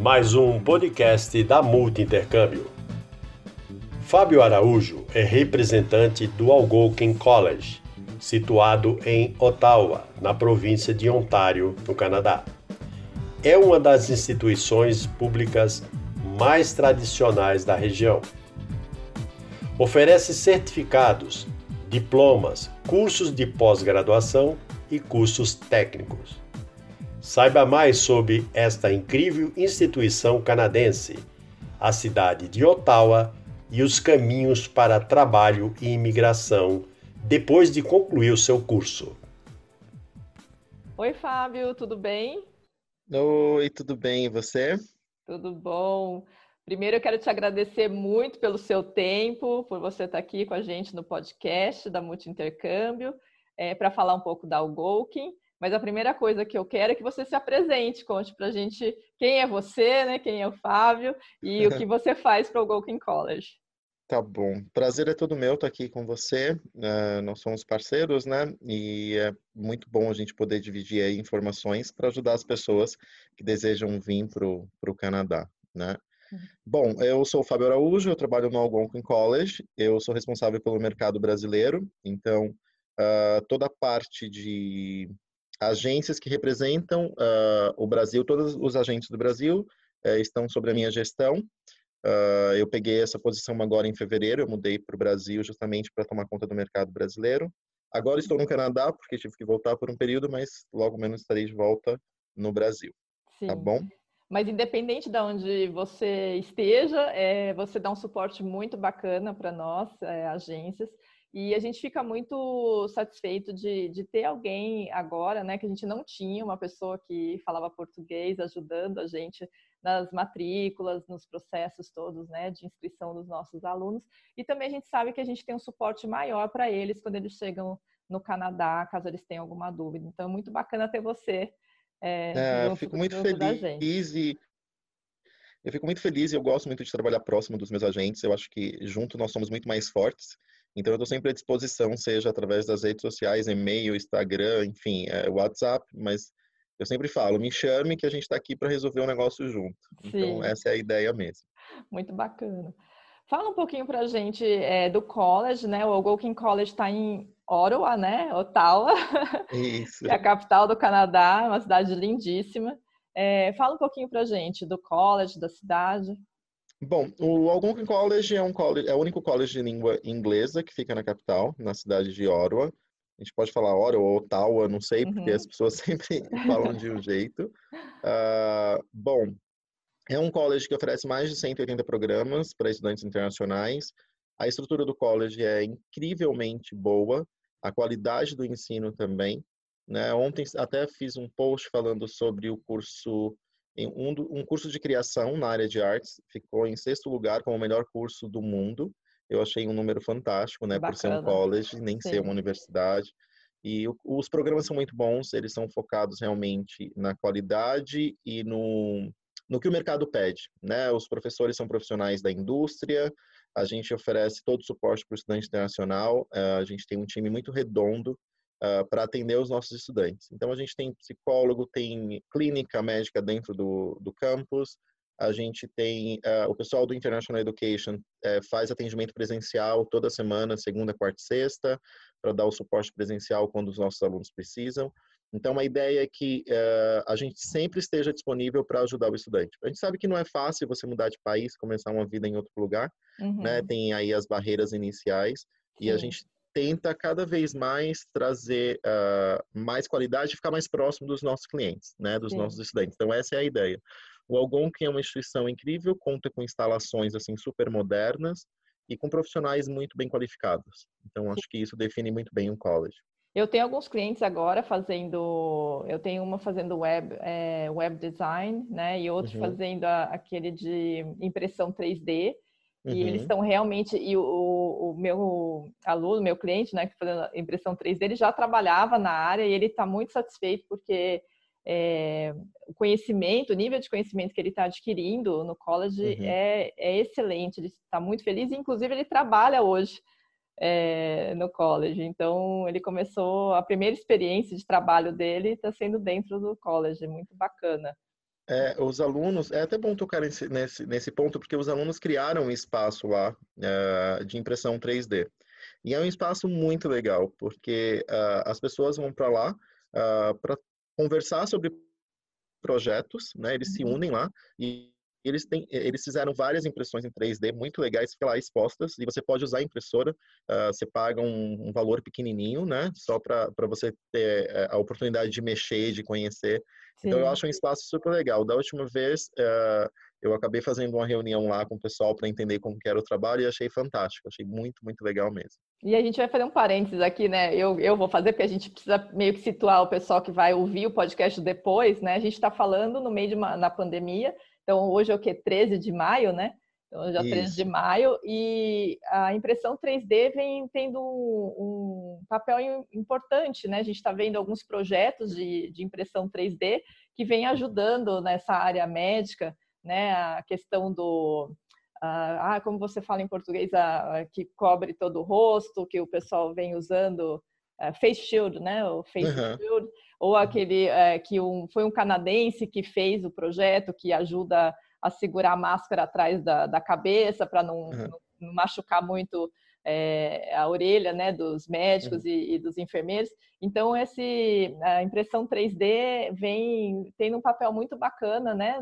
mais um podcast da Multi Intercâmbio. Fábio Araújo é representante do Algonquin College, situado em Ottawa, na província de Ontário, no Canadá. É uma das instituições públicas mais tradicionais da região. Oferece certificados, diplomas, cursos de pós-graduação e cursos técnicos. Saiba mais sobre esta incrível instituição canadense, a cidade de Ottawa e os caminhos para trabalho e imigração depois de concluir o seu curso. Oi, Fábio, tudo bem? Oi, tudo bem? E você? Tudo bom. Primeiro, eu quero te agradecer muito pelo seu tempo, por você estar aqui com a gente no podcast da Multi Intercâmbio, é, para falar um pouco da Algolkin. Mas a primeira coisa que eu quero é que você se apresente, conte para a gente quem é você, né, quem é o Fábio e o que você faz para o Algolkin College. Tá bom. Prazer é todo meu estar aqui com você. Uh, nós somos parceiros, né? E é muito bom a gente poder dividir aí informações para ajudar as pessoas que desejam vir para o Canadá, né? Uhum. Bom, eu sou o Fábio Araújo, eu trabalho no Algonquin College, eu sou responsável pelo mercado brasileiro, então uh, toda a parte de agências que representam uh, o Brasil, todos os agentes do Brasil uh, estão sobre a minha gestão. Uh, eu peguei essa posição agora em fevereiro, eu mudei para o Brasil justamente para tomar conta do mercado brasileiro. Agora estou no Canadá, porque tive que voltar por um período, mas logo menos estarei de volta no Brasil. Tá Sim. Tá bom? Mas independente de onde você esteja, é, você dá um suporte muito bacana para nós, é, agências. E a gente fica muito satisfeito de, de ter alguém agora, né, que a gente não tinha, uma pessoa que falava português ajudando a gente nas matrículas, nos processos todos, né, de inscrição dos nossos alunos. E também a gente sabe que a gente tem um suporte maior para eles quando eles chegam no Canadá, caso eles tenham alguma dúvida. Então, é muito bacana ter você. É, é eu fico muito feliz e eu fico muito feliz e eu gosto muito de trabalhar próximo dos meus agentes. Eu acho que junto nós somos muito mais fortes. Então, eu estou sempre à disposição, seja através das redes sociais, e-mail, Instagram, enfim, é, WhatsApp, mas eu sempre falo, me chame que a gente está aqui para resolver um negócio junto. Então, Sim. Então, essa é a ideia mesmo. Muito bacana. Fala um pouquinho para a gente é, do college, né? O Algonquin College está em Ottawa, né? Ottawa, Isso. é a capital do Canadá, uma cidade lindíssima. É, fala um pouquinho para a gente do college, da cidade. Bom, o Algonquin College é, um college é o único college de língua inglesa que fica na capital, na cidade de Ottawa. A gente pode falar Ottawa ou Ottawa, não sei, porque uhum. as pessoas sempre falam de um jeito. Uh, bom, é um college que oferece mais de 180 programas para estudantes internacionais. A estrutura do college é incrivelmente boa, a qualidade do ensino também. Né? Ontem até fiz um post falando sobre o curso um, um curso de criação na área de artes ficou em sexto lugar como o melhor curso do mundo. Eu achei um número fantástico, né? Bacana. Por ser um college, nem Sim. ser uma universidade. E os programas são muito bons, eles são focados realmente na qualidade e no, no que o mercado pede, né? Os professores são profissionais da indústria, a gente oferece todo o suporte para o estudante internacional, eh, a gente tem um time muito redondo uh, para atender os nossos estudantes. Então, a gente tem psicólogo, tem clínica médica dentro do, do campus, a gente tem uh, o pessoal do International Education uh, faz atendimento presencial toda semana, segunda, quarta e sexta, para dar o suporte presencial quando os nossos alunos precisam. Então, a ideia é que uh, a gente sempre esteja disponível para ajudar o estudante. A gente sabe que não é fácil você mudar de país, começar uma vida em outro lugar, né? uhum. né? Tem aí as barreiras iniciais Sim. e a gente tenta cada vez mais trazer uh, mais qualidade e ficar mais próximo dos nossos clientes, né, dos Sim. nossos estudantes. Então essa é a ideia. O Algonquin é uma instituição incrível, conta com instalações assim super modernas e com profissionais muito bem qualificados. Então acho que isso define muito bem um college. Eu tenho alguns clientes agora fazendo, eu tenho uma fazendo web, é, web design, né, e outro uhum. fazendo a, aquele de impressão 3D. Uhum. E eles estão realmente, e o, o, meu aluno, meu cliente, né, que fazendo impressão 3D, ele já trabalhava na área e ele está muito satisfeito porque é, o conhecimento, o nível de conhecimento que ele está adquirindo no college uhum. é, é, excelente, ele está muito feliz, inclusive ele trabalha hoje é, no college, então ele começou, a primeira experiência de trabalho dele está sendo dentro do college, muito bacana. É, os alunos, é até bom tocar nesse, nesse, nesse ponto, porque os alunos criaram um espaço lá uh, de impressão 3D. E é um espaço muito legal, porque uh, as pessoas vão para lá uh, para conversar sobre projetos, né? Eles uhum. se unem lá e eles, têm, eles fizeram várias impressões em 3D muito legais, fica lá expostas, e você pode usar a impressora, uh, você paga um, um, valor pequenininho, né, só para você ter a oportunidade de mexer, de conhecer. Sim. Então, eu acho um espaço super legal. Da última vez, uh, eu acabei fazendo uma reunião lá com o pessoal para entender como que era o trabalho e achei fantástico, achei muito, muito legal mesmo. E a gente vai fazer um parênteses aqui, né? Eu, eu vou fazer porque a gente precisa meio que situar o pessoal que vai ouvir o podcast depois, né? A gente está falando no meio de uma na pandemia, então, hoje é o que? 13 de maio, né? Então, já Isso. 13 de maio, e a impressão 3D vem tendo um, um papel importante, né? A gente está vendo alguns projetos de, de impressão 3D que vem ajudando nessa área médica, né? A questão do, ah, como você fala em português, ah, que cobre todo o rosto, que o pessoal vem usando uh, face shield, né? O face uhum. shield ou aquele é, que um, foi um canadense que fez o projeto que ajuda a segurar a máscara atrás da, da cabeça para não, uhum. não, não, machucar muito é, a orelha né, dos médicos uhum. e, e, dos enfermeiros. Então, esse, a impressão 3D vem tendo um papel muito bacana né,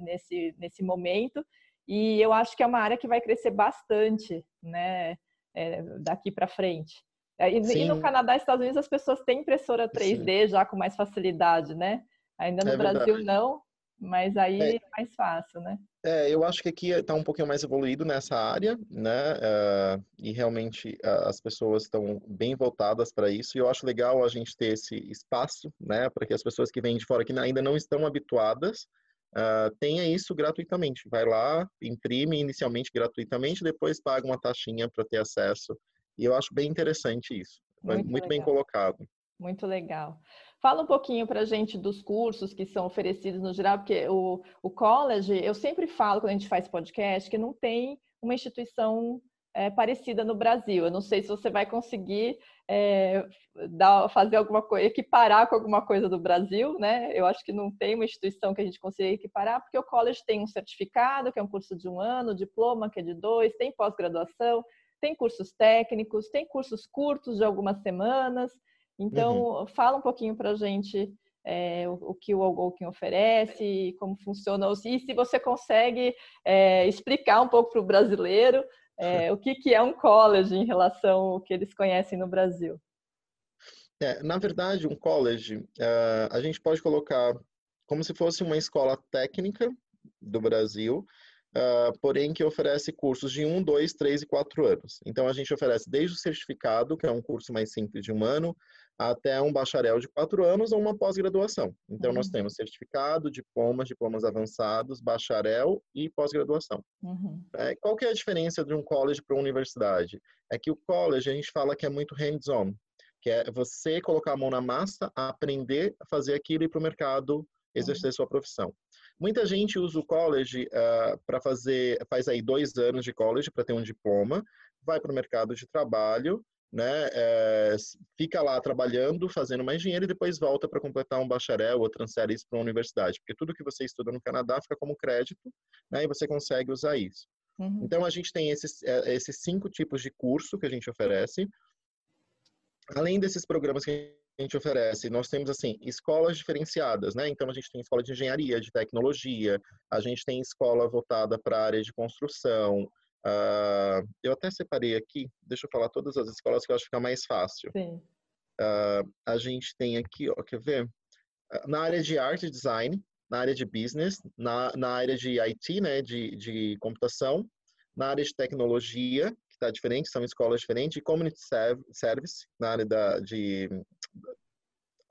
nesse, nesse momento, e eu acho que é uma área que vai crescer bastante né, é, daqui para frente. É, e, e, no Canadá e Estados Unidos as pessoas têm impressora 3D Sim. já com mais facilidade, né? Ainda no é Brasil verdade. não, mas aí é. é. mais fácil, né? É, eu acho que aqui está um pouquinho mais evoluído nessa área, né? Uh, e realmente uh, as pessoas estão bem voltadas para isso. E eu acho legal a gente ter esse espaço, né? Para que as pessoas que vêm de fora que ainda não estão habituadas uh, tenha isso gratuitamente. Vai lá, imprime inicialmente gratuitamente, depois paga uma taxinha para ter acesso e eu acho bem interessante isso. Muito, muito bem colocado. Muito legal. Fala um pouquinho para a gente dos cursos que são oferecidos no geral, porque o, o college, eu sempre falo quando a gente faz podcast, que não tem uma instituição é, parecida no Brasil. Eu não sei se você vai conseguir é, dar, fazer alguma coisa, equiparar com alguma coisa do Brasil, né? Eu acho que não tem uma instituição que a gente consiga equiparar, porque o college tem um certificado, que é um curso de um ano, diploma, que é de dois, tem pós-graduação, tem cursos técnicos, tem cursos curtos de algumas semanas. Então, uhum. fala um pouquinho para a gente é, o, o, que o Algokin oferece, como funciona, e se você consegue é, explicar um pouco para o brasileiro é, o que, que é um college em relação ao que eles conhecem no Brasil. É, na verdade, um college, uh, a gente pode colocar como se fosse uma escola técnica do Brasil, uh, porém que oferece cursos de um, dois, três e quatro anos. Então a gente oferece desde o certificado, que é um curso mais simples de um ano, até um bacharel de quatro anos ou uma pós-graduação. Então uhum. nós temos certificado, diplomas, diplomas avançados, bacharel e pós-graduação. Uhum. É, qual que é a diferença de um college para uma universidade? É que o college a gente fala que é muito hands-on, que é você colocar a mão na massa, aprender a fazer aquilo e ir para o mercado exercer uhum. sua profissão. Muita gente usa o college uh, ah, para fazer, faz aí dois anos de college para ter um diploma, vai para o mercado de trabalho, né, é, fica lá trabalhando, fazendo mais dinheiro e depois volta para completar um bacharel ou transfere isso para uma universidade, porque tudo que você estuda no Canadá fica como crédito, né, e você consegue usar isso. Uhum. Então a gente tem esses, é, esses cinco tipos de curso que a gente oferece. Além desses programas que a gente oferece, nós temos assim escolas diferenciadas, né? Então a gente tem escola de engenharia, de tecnologia, a gente tem escola voltada para a área de construção. Uh, eu até separei aqui, deixa eu falar todas as escolas que eu acho que fica mais fácil. Uh, a gente tem aqui, ó, quer ver? Uh, na área de arte e design, na área de business, na, na área de IT, né, de, de computação, na área de tecnologia, que está diferente, são escolas diferentes, e community service, na área da, de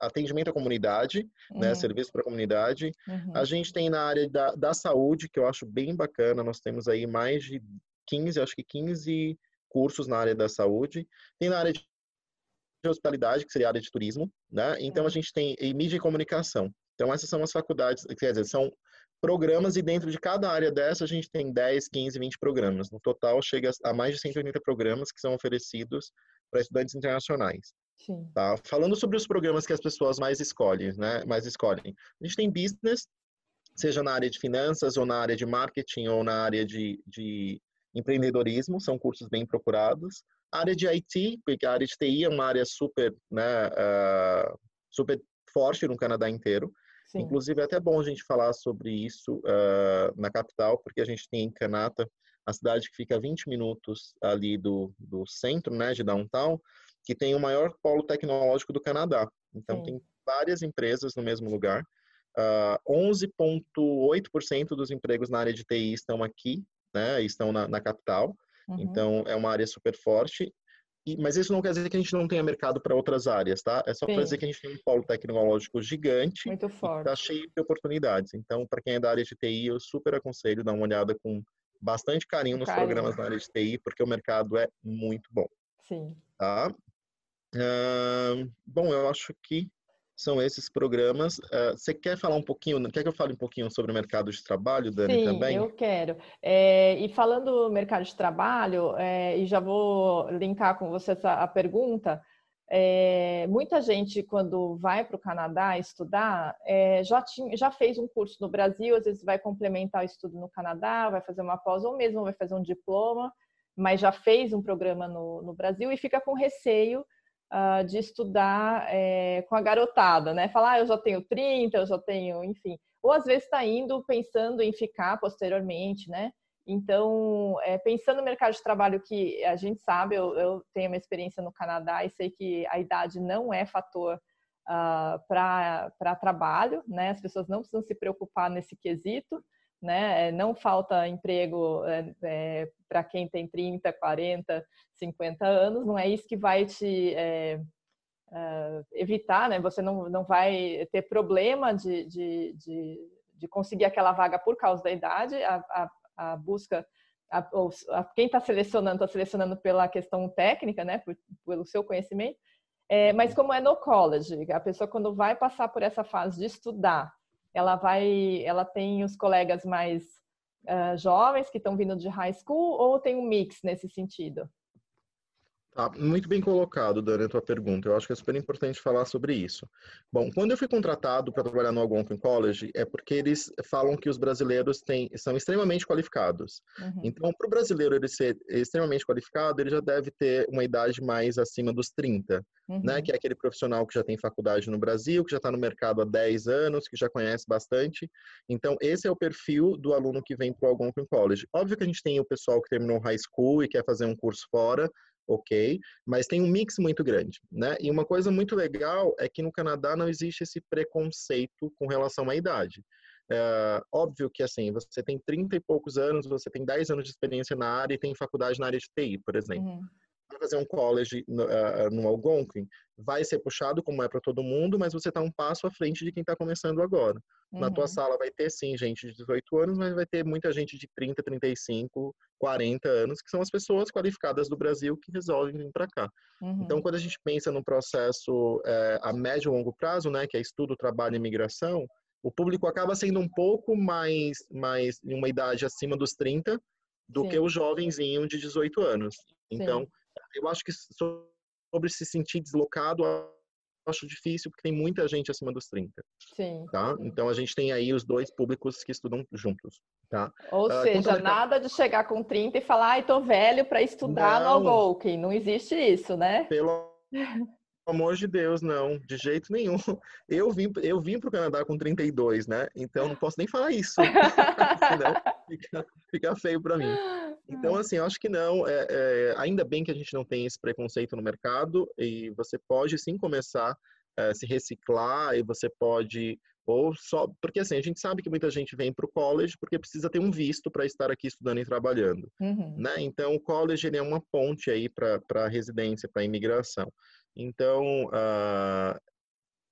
atendimento à comunidade, né, uhum. né, serviço para a comunidade. Uhum. A gente tem na área da, da saúde, que eu acho bem bacana, nós temos aí mais de 15, acho que 15 cursos na área da saúde. Tem na área de hospitalidade, que seria a área de turismo, né? Então a gente tem e mídia e comunicação. Então essas são as faculdades, quer dizer, são programas e dentro de cada área dessa a gente tem 10, 15, 20 programas. No total chega a mais de 180 programas que são oferecidos para estudantes internacionais. Sim. Tá? Falando sobre os programas que as pessoas mais escolhem, né? Mais escolhem. A gente tem business, seja na área de finanças, ou na área de marketing, ou na área de, de empreendedorismo, são cursos bem procurados. A área de IT, porque a área de TI é uma área super, né, uh, super forte no Canadá inteiro. Sim. Inclusive, é até bom a gente falar sobre isso uh, na capital, porque a gente tem em Kanata, a cidade que fica a 20 minutos ali do, do centro, né, de downtown, que tem o maior polo tecnológico do Canadá. Então, Sim. tem várias empresas no mesmo lugar. Uh, ah, 11,8% dos empregos na área de TI estão aqui, né? Estão na, na capital. Uhum. Então, é uma área super forte. E, mas isso não quer dizer que a gente não tenha mercado para outras áreas, tá? É só para dizer que a gente tem um polo tecnológico gigante. Muito forte. Está cheio de oportunidades. Então, para quem é da área de TI, eu super aconselho dar uma olhada com bastante carinho nos carinho. programas na área de TI, porque o mercado é muito bom. Sim. Tá? Uh, bom, eu acho que são esses programas. Uh, você quer falar um pouquinho, quer que eu fale um pouquinho sobre o mercado de trabalho, Dani, Sim, também? eu quero. É, e falando do mercado de trabalho, é, e já vou linkar com você essa, a pergunta, é, muita gente, quando vai para o Canadá estudar, já, tinha, já fez um curso no Brasil, às vezes vai complementar o estudo no Canadá, vai fazer uma pós ou mesmo vai fazer um diploma, mas já fez um programa no, no Brasil e fica com receio uh, de estudar é, com a garotada, né? Falar, ah, eu já tenho 30, eu já tenho, enfim. Ou às vezes está indo pensando em ficar posteriormente, né? Então, é, pensando no mercado de trabalho que a gente sabe, eu, eu, tenho uma experiência no Canadá e sei que a idade não é fator uh, ah, para trabalho, né? As pessoas não precisam se preocupar nesse quesito, né? Não falta emprego é, é, para quem tem 30, 40, 50 anos, não é isso que vai te é, evitar, né? Você não, não vai ter problema de, de, de, de conseguir aquela vaga por causa da idade, a, a, a busca, a, quem está selecionando, está selecionando pela questão técnica, né? Por, pelo seu conhecimento, mas como é no college, a pessoa quando vai passar por essa fase de estudar, ela vai, ela tem os colegas mais uh, jovens que estão vindo de high school ou tem um mix nesse sentido? Tá, muito bem colocado, Dani, a tua pergunta. Eu acho que é super importante falar sobre isso. Bom, quando eu fui contratado para trabalhar no Algonquin College, é porque eles falam que os brasileiros têm, são extremamente qualificados. Uhum. Então, para o brasileiro ele ser extremamente qualificado, ele já deve ter uma idade mais acima dos 30, né? uhum. né? Que é aquele profissional que já tem faculdade no Brasil, que já está no mercado há 10 anos, que já conhece bastante. Então, esse é o perfil do aluno que vem para o Algonquin College. Óbvio que a gente tem o pessoal que terminou high school e quer fazer um curso fora, ok, mas tem um mix muito grande, né? E uma coisa muito legal é que no Canadá não existe esse preconceito com relação à idade. É, óbvio que assim, você tem 30 e poucos anos, você tem 10 anos de experiência na área e tem faculdade na área de TI, por exemplo. Uhum vai fazer um college no, uh, no Algonquin, vai ser puxado como é para todo mundo, mas você está um passo à frente de quem está começando agora. Uhum. Na tua uhum. sala vai ter sim gente de 18 anos, mas vai ter muita gente de 30, 35, 40 anos, que são as pessoas qualificadas do Brasil que resolvem vir para cá. Uhum. Então, quando a gente pensa no processo é, a médio e longo prazo, né, que é estudo, trabalho e imigração, o público acaba sendo um pouco mais, mais em uma idade acima dos 30 do Sim. que o jovenzinho de 18 anos. Então, Sim eu acho que sobre se sentir deslocado, acho difícil, porque tem muita gente acima dos 30. Sim. Tá? Então a gente tem aí os dois públicos que estudam juntos. Tá? Ou uh, seja, nada de chegar com 30 e falar, ai, tô velho para estudar não, no Algonquin. Não existe isso, né? Pelo amor de Deus, não, de jeito nenhum. Eu vim, eu vim para o Canadá com 32, né? Então não posso nem falar isso. Senão fica, fica feio para mim. Então, assim, eu acho que não. É, é, ainda bem que a gente não tem esse preconceito no mercado e você pode sim começar a é, se reciclar e você pode ou só porque assim a gente sabe que muita gente vem para o college porque precisa ter um visto para estar aqui estudando e trabalhando, uhum. né? Então o college ele é uma ponte aí para para residência, para imigração. Então uh,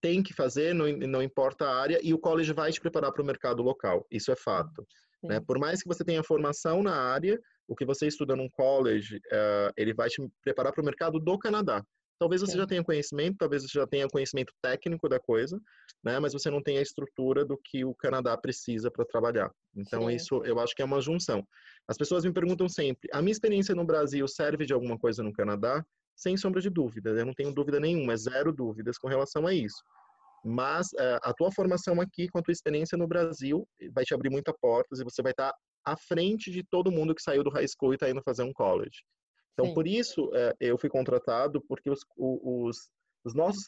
tem que fazer, não, não importa a área, e o college vai te preparar para o mercado local, isso é fato. Né? Por mais que você tenha formação na área, o que você estuda num college, uh, ele vai te preparar para o mercado do Canadá. Talvez você Sim. já tenha conhecimento, talvez você já tenha conhecimento técnico da coisa, né? Mas você não tem a estrutura do que o Canadá precisa para trabalhar. Então Sim. isso eu acho que é uma junção. As pessoas me perguntam sempre: a minha experiência no Brasil serve de alguma coisa no Canadá? Sem sombra de dúvida, eu não tenho dúvida nenhuma, é zero dúvidas com relação a isso. Mas uh, a tua formação aqui, com a tua experiência no Brasil, vai te abrir muitas portas e você vai estar tá à frente de todo mundo que saiu do high school e está indo fazer um college. Então, Sim. por isso, uh, eu fui contratado, porque os, os, os nossos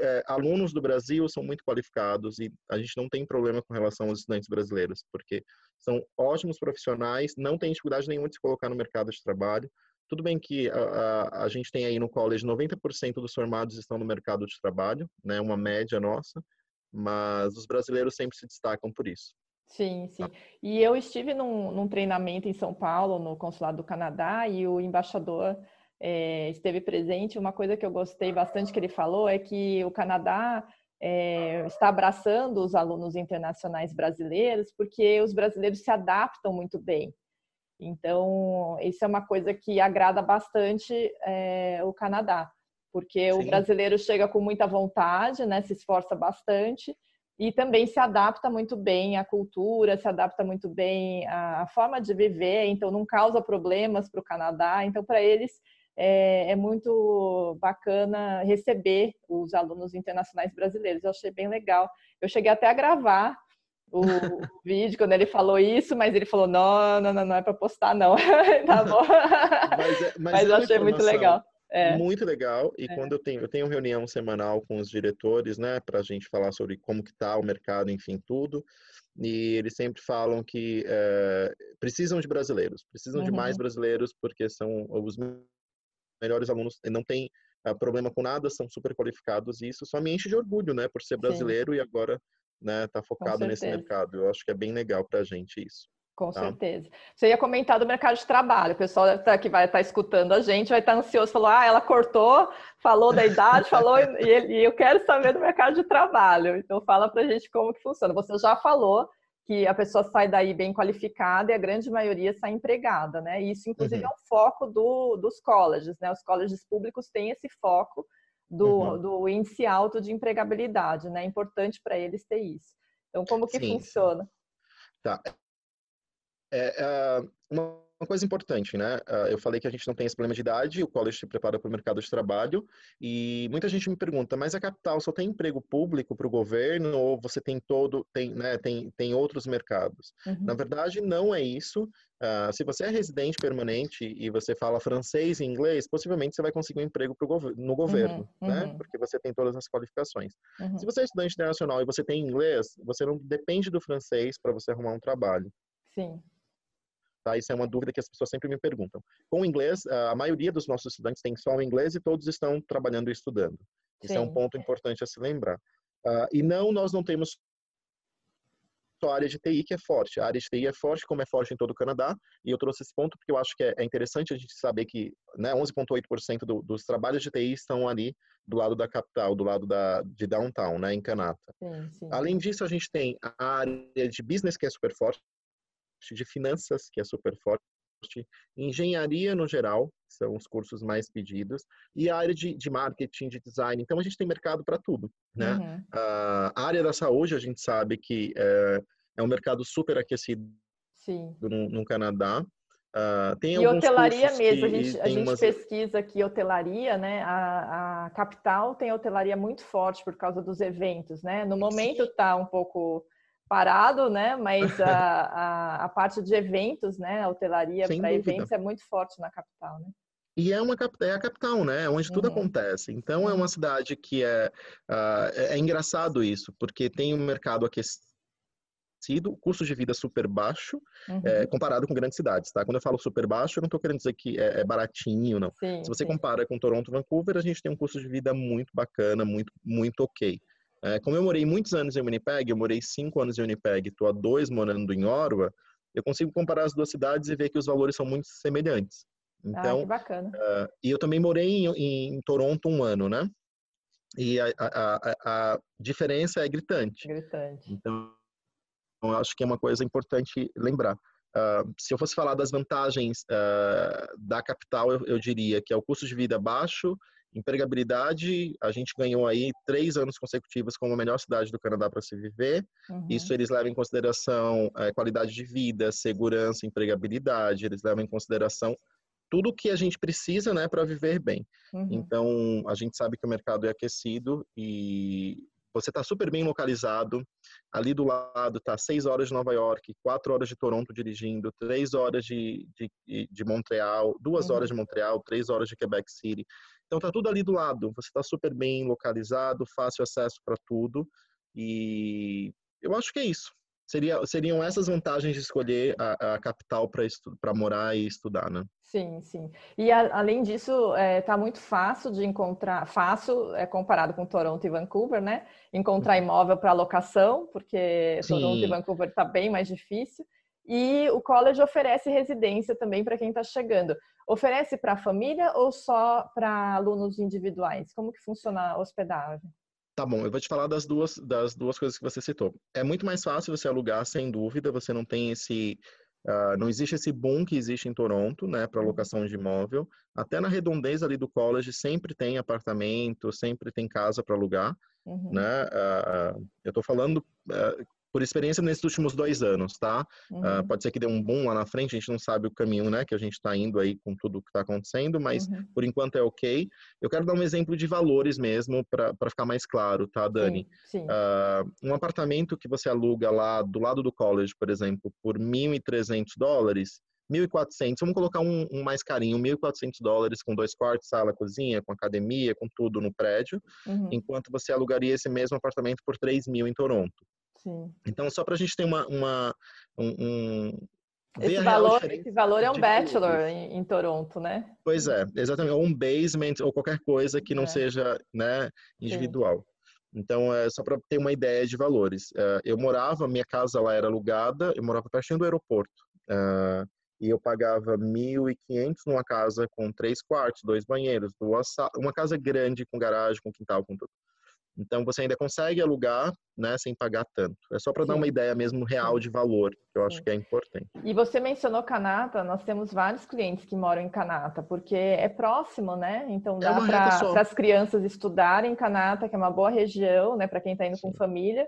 uh, alunos do Brasil são muito qualificados e a gente não tem problema com relação aos estudantes brasileiros, porque são ótimos profissionais, não tem dificuldade nenhuma de se colocar no mercado de trabalho, tudo bem que a, a, a, gente tem aí no college 90% dos formados estão no mercado de trabalho, né, uma média nossa, mas os brasileiros sempre se destacam por isso. Sim, sim. E eu estive num, num treinamento em São Paulo, no Consulado do Canadá, e o embaixador é, esteve presente. Uma coisa que eu gostei bastante que ele falou é que o Canadá é, está abraçando os alunos internacionais brasileiros, porque os brasileiros se adaptam muito bem. Então, isso é uma coisa que agrada bastante é, o Canadá, porque Sim. o brasileiro chega com muita vontade, né, se esforça bastante e também se adapta muito bem à cultura, se adapta muito bem à forma de viver, então não causa problemas para o Canadá. Então, para eles, é, é, muito bacana receber os alunos internacionais brasileiros. Eu achei bem legal. Eu cheguei até a gravar o vídeo quando ele falou isso, mas ele falou: não, não, não, não é para postar, não. tá bom. Mas, é, mas, mas eu achei muito legal. É. Muito legal. E é. quando eu tenho, eu tenho reunião semanal com os diretores, né, para a gente falar sobre como que tá o mercado, enfim, tudo. E eles sempre falam que é, precisam de brasileiros, precisam uhum. de mais uhum. brasileiros porque são os melhores alunos. Não tem uh, problema com nada, são super qualificados e isso só me enche de orgulho, né, por ser brasileiro Sim. e agora né, tá focado nesse mercado. Eu acho que é bem legal para a gente isso. Com tá? certeza. Você ia comentar do mercado de trabalho. O pessoal tá, que vai estar tá escutando a gente vai estar tá ansioso. Falou, ah, ela cortou, falou da idade, falou, e, eu quero saber do mercado de trabalho. Então, fala para a gente como que funciona. Você já falou que a pessoa sai daí bem qualificada e a grande maioria sai empregada, né? Isso, inclusive, uhum. é um foco do, dos colleges, né? Os colleges públicos têm esse foco do, uhum. do índice alto de empregabilidade, né? É importante para eles ter isso. Então, como que sim, funciona? Tá. É, é, uma uma coisa importante, né? Ah, eu falei que a gente não tem esse problema de idade, o college te prepara para o mercado de trabalho, e muita gente me pergunta, mas a capital só tem emprego público para o governo ou você tem todo, tem, né, tem, tem outros mercados? Uhum. Na verdade, não é isso. Uh, se você é residente permanente e você fala francês e inglês, possivelmente você vai conseguir um emprego gov no governo, uhum, né? Uhum. Porque você tem todas as qualificações. Uhum. Se você é estudante internacional e você tem inglês, você não depende do francês para você arrumar um trabalho. Sim. Tá? Isso é uma dúvida que as pessoas sempre me perguntam. Com o inglês, a maioria dos nossos estudantes tem só o inglês e todos estão trabalhando e estudando. Isso Sim. é um ponto importante a se lembrar. Uh, e não, nós não temos só a área de TI que é forte. A área de TI é forte, como é forte em todo o Canadá, e eu trouxe esse ponto porque eu acho que é, é interessante a gente saber que né, 11,8% do, dos trabalhos de TI estão ali do lado da capital, do lado da, de downtown, né, em Canata. Além disso, a gente tem a área de business, que é super forte, de finanças, que é super forte, engenharia no geral, são os cursos mais pedidos, e a área de, de marketing, de design. Então, a gente tem mercado para tudo. Né? Uhum. Uh, a área da saúde, a gente sabe que é, é um mercado super aquecido no, no, Canadá. Uh, tem e hotelaria mesmo, a gente, a gente umas... pesquisa aqui hotelaria, né? A, a, capital tem hotelaria muito forte por causa dos eventos, né? No momento está um pouco parado, né? Mas a, a, a, parte de eventos, né? A hotelaria para eventos é muito forte na capital, né? E é uma é a capital, né? É onde tudo uhum. acontece. Então é uma cidade que é, uh, é, é engraçado isso, porque tem um mercado aquecido, custo de vida super baixo, uhum. é, comparado com grandes cidades, tá? Quando eu falo super baixo, eu não estou querendo dizer que é, é baratinho, não. Sim, Se você sim. compara com Toronto, Vancouver, a gente tem um custo de vida muito bacana, muito, muito ok. É, como eu morei muitos anos em Winnipeg, eu morei cinco anos em Winnipeg, estou há dois morando em Ottawa, eu consigo comparar as duas cidades e ver que os valores são muito semelhantes. Então, ah, que bacana. Uh, e eu também morei em, em, Toronto um ano, né? E a, a, a, a, diferença é gritante. Gritante. Então, eu acho que é uma coisa importante lembrar. Uh, se eu fosse falar das vantagens uh, da capital, eu, eu, diria que é o custo de vida baixo Empregabilidade, a gente ganhou aí três anos consecutivos como a melhor cidade do Canadá para se viver. Uhum. Isso eles levam em consideração é, qualidade de vida, segurança, empregabilidade, eles levam em consideração tudo que a gente precisa, né, para viver bem. Uhum. Então, a gente sabe que o mercado é aquecido e você está super bem localizado. Ali do lado está seis horas de Nova York, quatro horas de Toronto dirigindo, três horas de, de, de Montreal, duas uhum. horas de Montreal, três horas de Quebec City. Então tá tudo ali do lado. Você está super bem localizado, fácil acesso para tudo. E eu acho que é isso. Seria, seriam essas vantagens de escolher a, a capital para morar e estudar, né? Sim, sim. E a, além disso, está é, tá muito fácil de encontrar, fácil é, comparado com Toronto e Vancouver, né? Encontrar uhum. imóvel para locação, porque sim. Toronto e Vancouver está bem mais difícil. E o college oferece residência também para quem está chegando. Oferece para a família ou só para alunos individuais? Como que funciona a hospedagem? Tá bom, eu vou te falar das duas, das duas coisas que você citou. É muito mais fácil você alugar, sem dúvida, você não tem esse. Uh, não existe esse boom que existe em Toronto, né, para uhum. locação de imóvel. Até na redondeza ali do college sempre tem apartamento, sempre tem casa para alugar, uhum. né? Uh, eu estou falando uh, por experiência nesses últimos dois anos, tá? Ah, uhum. Uh, pode ser que dê um boom lá na frente, a gente não sabe o caminho, né, que a gente está indo aí com tudo que está acontecendo, mas uhum. por enquanto é ok. Eu quero dar um exemplo de valores mesmo, para ficar mais claro, tá, Dani? Sim, sim. Uh, um apartamento que você aluga lá do lado do college, por exemplo, por 1.300 dólares, 1.400, vamos colocar um, um, mais carinho, 1.400 dólares com dois quartos, sala, cozinha, com academia, com tudo no prédio, uhum. enquanto você alugaria esse mesmo apartamento por 3 mil em Toronto. Sim. Então, só para a gente ter uma, uma um, um esse valor, esse valor é um bachelor em, em, Toronto, né? Pois é, exatamente. Ou um basement, ou qualquer coisa que não é. seja né, individual. Sim. Então, é só para ter uma ideia de valores. Uh, eu morava, minha casa lá era alugada, eu morava pertinho do aeroporto. Uh, e eu pagava 1.500 numa casa com três quartos, dois banheiros, duas uma casa grande com garagem, com quintal, com tudo. Então você ainda consegue alugar, né, sem pagar tanto. É só para dar uma ideia mesmo real de valor, que eu acho Sim. que é importante. E você mencionou Canata, nós temos vários clientes que moram em Canata, porque é próximo, né? Então é dá é para as crianças estudarem em Canata, que é uma boa região, né, para quem está indo Sim. com família.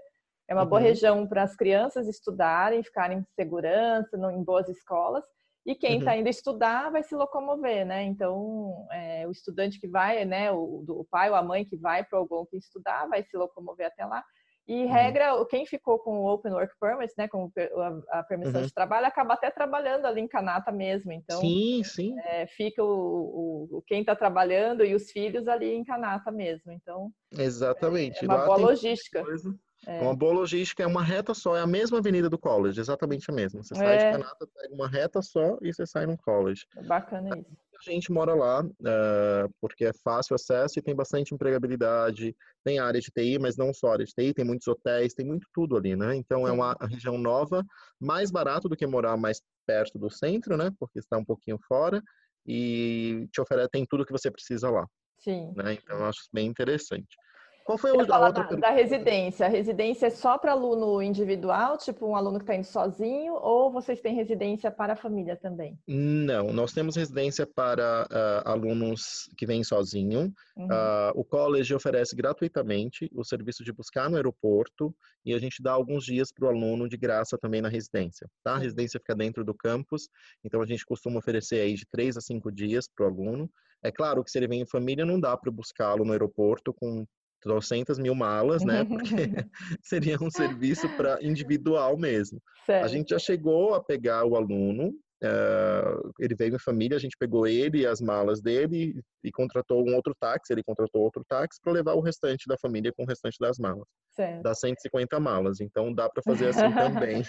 É uma uhum. boa região para as crianças estudarem, ficarem em segurança, em boas escolas. E quem está uhum. indo estudar vai se locomover, né? Então, é, o estudante que vai, né, o, o pai ou a mãe que vai para algum que estudar, vai se locomover até lá. E uhum. regra, quem ficou com o Open Work Permit, né, com a, a permissão uhum. de trabalho, acaba até trabalhando ali em Canata mesmo. Então, sim, sim. É, fica o, o quem está trabalhando e os filhos ali em Canata mesmo. Então, exatamente. É, é uma lá boa logística. Coisa. É. Uma boa logística é uma reta só, é a mesma avenida do college, exatamente a mesma. Você sai de é. Canata, pega uma reta só e você sai no college. Bacana isso. A gente mora lá uh, porque é fácil acesso e tem bastante empregabilidade, tem área de TI, mas não só área de TI, tem muitos hotéis, tem muito tudo ali, né? Então é uma região nova, mais barato do que morar mais perto do centro, né? Porque está um pouquinho fora e te oferece, tem tudo que você precisa lá. Sim. Né? Então eu acho bem interessante. Qual foi a outra da, da, residência? A residência é só para aluno individual, tipo um aluno que está indo sozinho, ou vocês têm residência para a família também? Não, nós temos residência para uh, alunos que vêm sozinho. Uhum. Uh, o college oferece gratuitamente o serviço de buscar no aeroporto e a gente dá alguns dias para o aluno de graça também na residência. Tá? A residência fica dentro do campus, então a gente costuma oferecer aí de três a cinco dias para o aluno. É claro que se ele vem em família, não dá para buscá-lo no aeroporto com trocentas mil malas, né? Porque seria um serviço para individual mesmo. Certo. A gente já chegou a pegar o aluno, uh, ele veio em família, a gente pegou ele e as malas dele e, e contratou um outro táxi, ele contratou outro táxi para levar o restante da família com o restante das malas. Certo. Dá 150 malas, então dá para fazer assim também.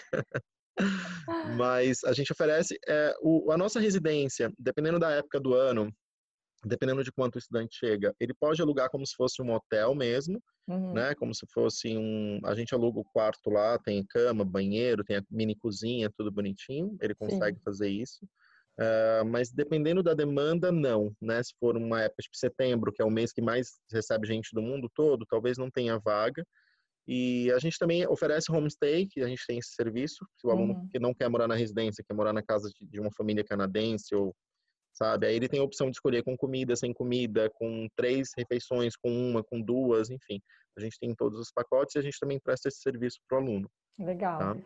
Mas a gente oferece é, o, a nossa residência, dependendo da época do ano, dependendo de quanto o estudante chega, ele pode alugar como se fosse um hotel mesmo, uhum. né? Como se fosse um. A gente aluga o quarto lá, tem cama, banheiro, tem a mini cozinha, tudo bonitinho. Ele consegue Sim. fazer isso. Uh, mas dependendo da demanda, não, né? Se for uma época tipo setembro, que é o mês que mais recebe gente do mundo todo, talvez não tenha vaga. E a gente também oferece homestay, que a gente tem esse serviço. Se o aluno uhum. que não quer morar na residência, quer morar na casa de, de uma família canadense ou sabe? Aí ele tem a opção de escolher com comida, sem comida, com três refeições, com uma, com duas, enfim. A gente tem todos os pacotes e a gente também presta esse serviço para o aluno. Legal. Tá?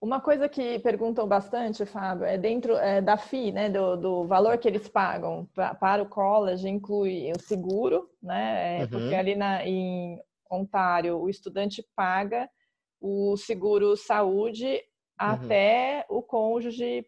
Uma coisa que perguntam bastante, Fábio, é dentro é, da FII, né, do, do, valor que eles pagam pra, para o college, inclui o seguro, né, é, uhum. porque ali na, em Ontário, o estudante paga o seguro saúde uhum. até o cônjuge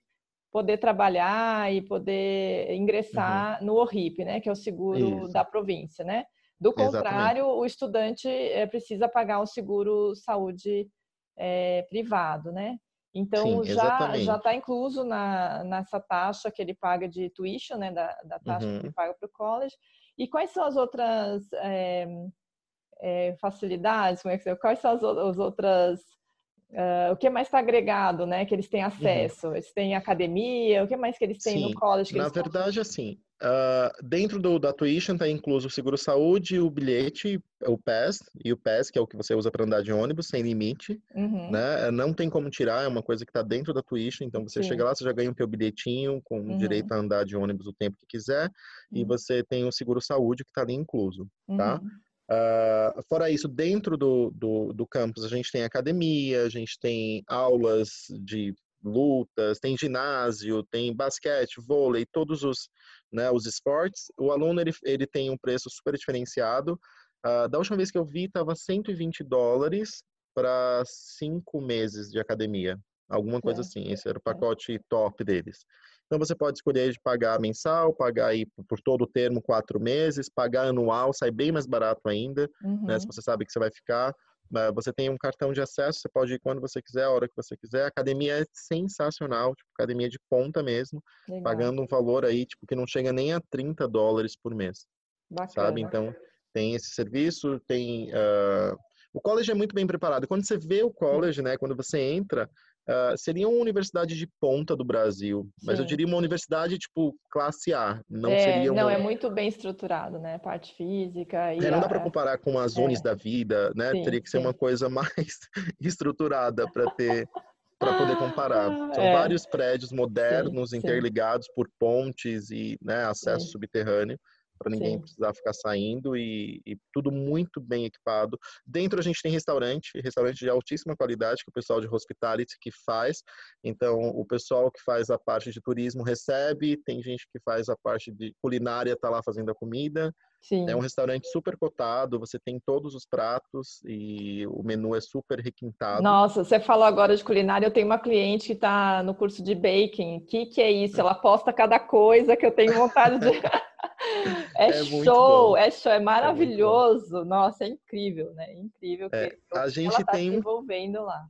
poder trabalhar e poder ingressar uhum. no ORIP, né, que é o seguro Isso. da província, né? Do contrário, Exatamente. o estudante é, precisa pagar o seguro saúde é, privado, né? Então Sim, já já está incluso na, nessa taxa que ele paga de tuition, né? Da, da taxa uhum. que ele uhum. paga para o college. E quais são as outras é, facilidades? Como é que, quais são as, as outras Uh, o que mais está agregado, né? Que eles têm uhum. acesso? Uhum. Eles têm academia? O que mais que eles têm Sim, no college? na verdade, assim, uh, dentro do, da tuition está incluso o seguro-saúde, o bilhete, o PAS, e o PAS, que é o que você usa para andar de ônibus, sem limite, uhum. né? Não tem como tirar, é uma coisa que está dentro da tuition, então você Sim. chega lá, você já ganha o teu bilhetinho com uhum. direito a andar de ônibus o tempo que quiser, e uhum. você tem o seguro-saúde que está ali incluso, tá? Uh, fora isso, dentro do, do, do, campus, a gente tem academia, a gente tem aulas de lutas, tem ginásio, tem basquete, vôlei, todos os, né, os esportes. O aluno ele, ele tem um preço super diferenciado. Uh, da última vez que eu vi, estava 120 dólares para cinco meses de academia, alguma coisa é. assim. Esse era o pacote top deles. Então você pode escolher de pagar mensal, pagar aí por todo o termo quatro meses, pagar anual, sai bem mais barato ainda, uhum. né? Se você sabe que você vai ficar. Você tem um cartão de acesso, você pode ir quando você quiser, a hora que você quiser. A academia é sensacional, tipo, academia de ponta mesmo, Legal. pagando um valor aí, tipo, que não chega nem a 30 dólares por mês. Bacana. Sabe? Então, tem esse serviço, tem... Uh... O college é muito bem preparado. Quando você vê o college, né, quando você entra, Uh, seria uma universidade de ponta do Brasil, Sim. mas eu diria uma universidade tipo classe A, não é, seria uma... Não, é muito bem estruturado, né? Parte física e é, não dá para comparar com as unis é. da vida, né? Sim, Teria que ser uma coisa mais estruturada para ter para poder comparar. São é. vários prédios modernos interligados por pontes e né, acesso subterrâneo para ninguém Sim. precisar ficar saindo e, e, tudo muito bem equipado. Dentro a gente tem restaurante, restaurante de altíssima qualidade que o pessoal de hospitality que faz. Então o pessoal que faz a parte de turismo recebe, tem gente que faz a parte de culinária tá lá fazendo a comida. Sim. É um restaurante super cotado, você tem todos os pratos e o menu é super requintado. Nossa, você falou agora de culinária, eu tenho uma cliente que está no curso de baking. O que, que é isso? Ela posta cada coisa que eu tenho vontade de. É, é show, é show, é maravilhoso. É Nossa, é incrível, né? É incrível é, que a gente ela tá tem envolvendo lá.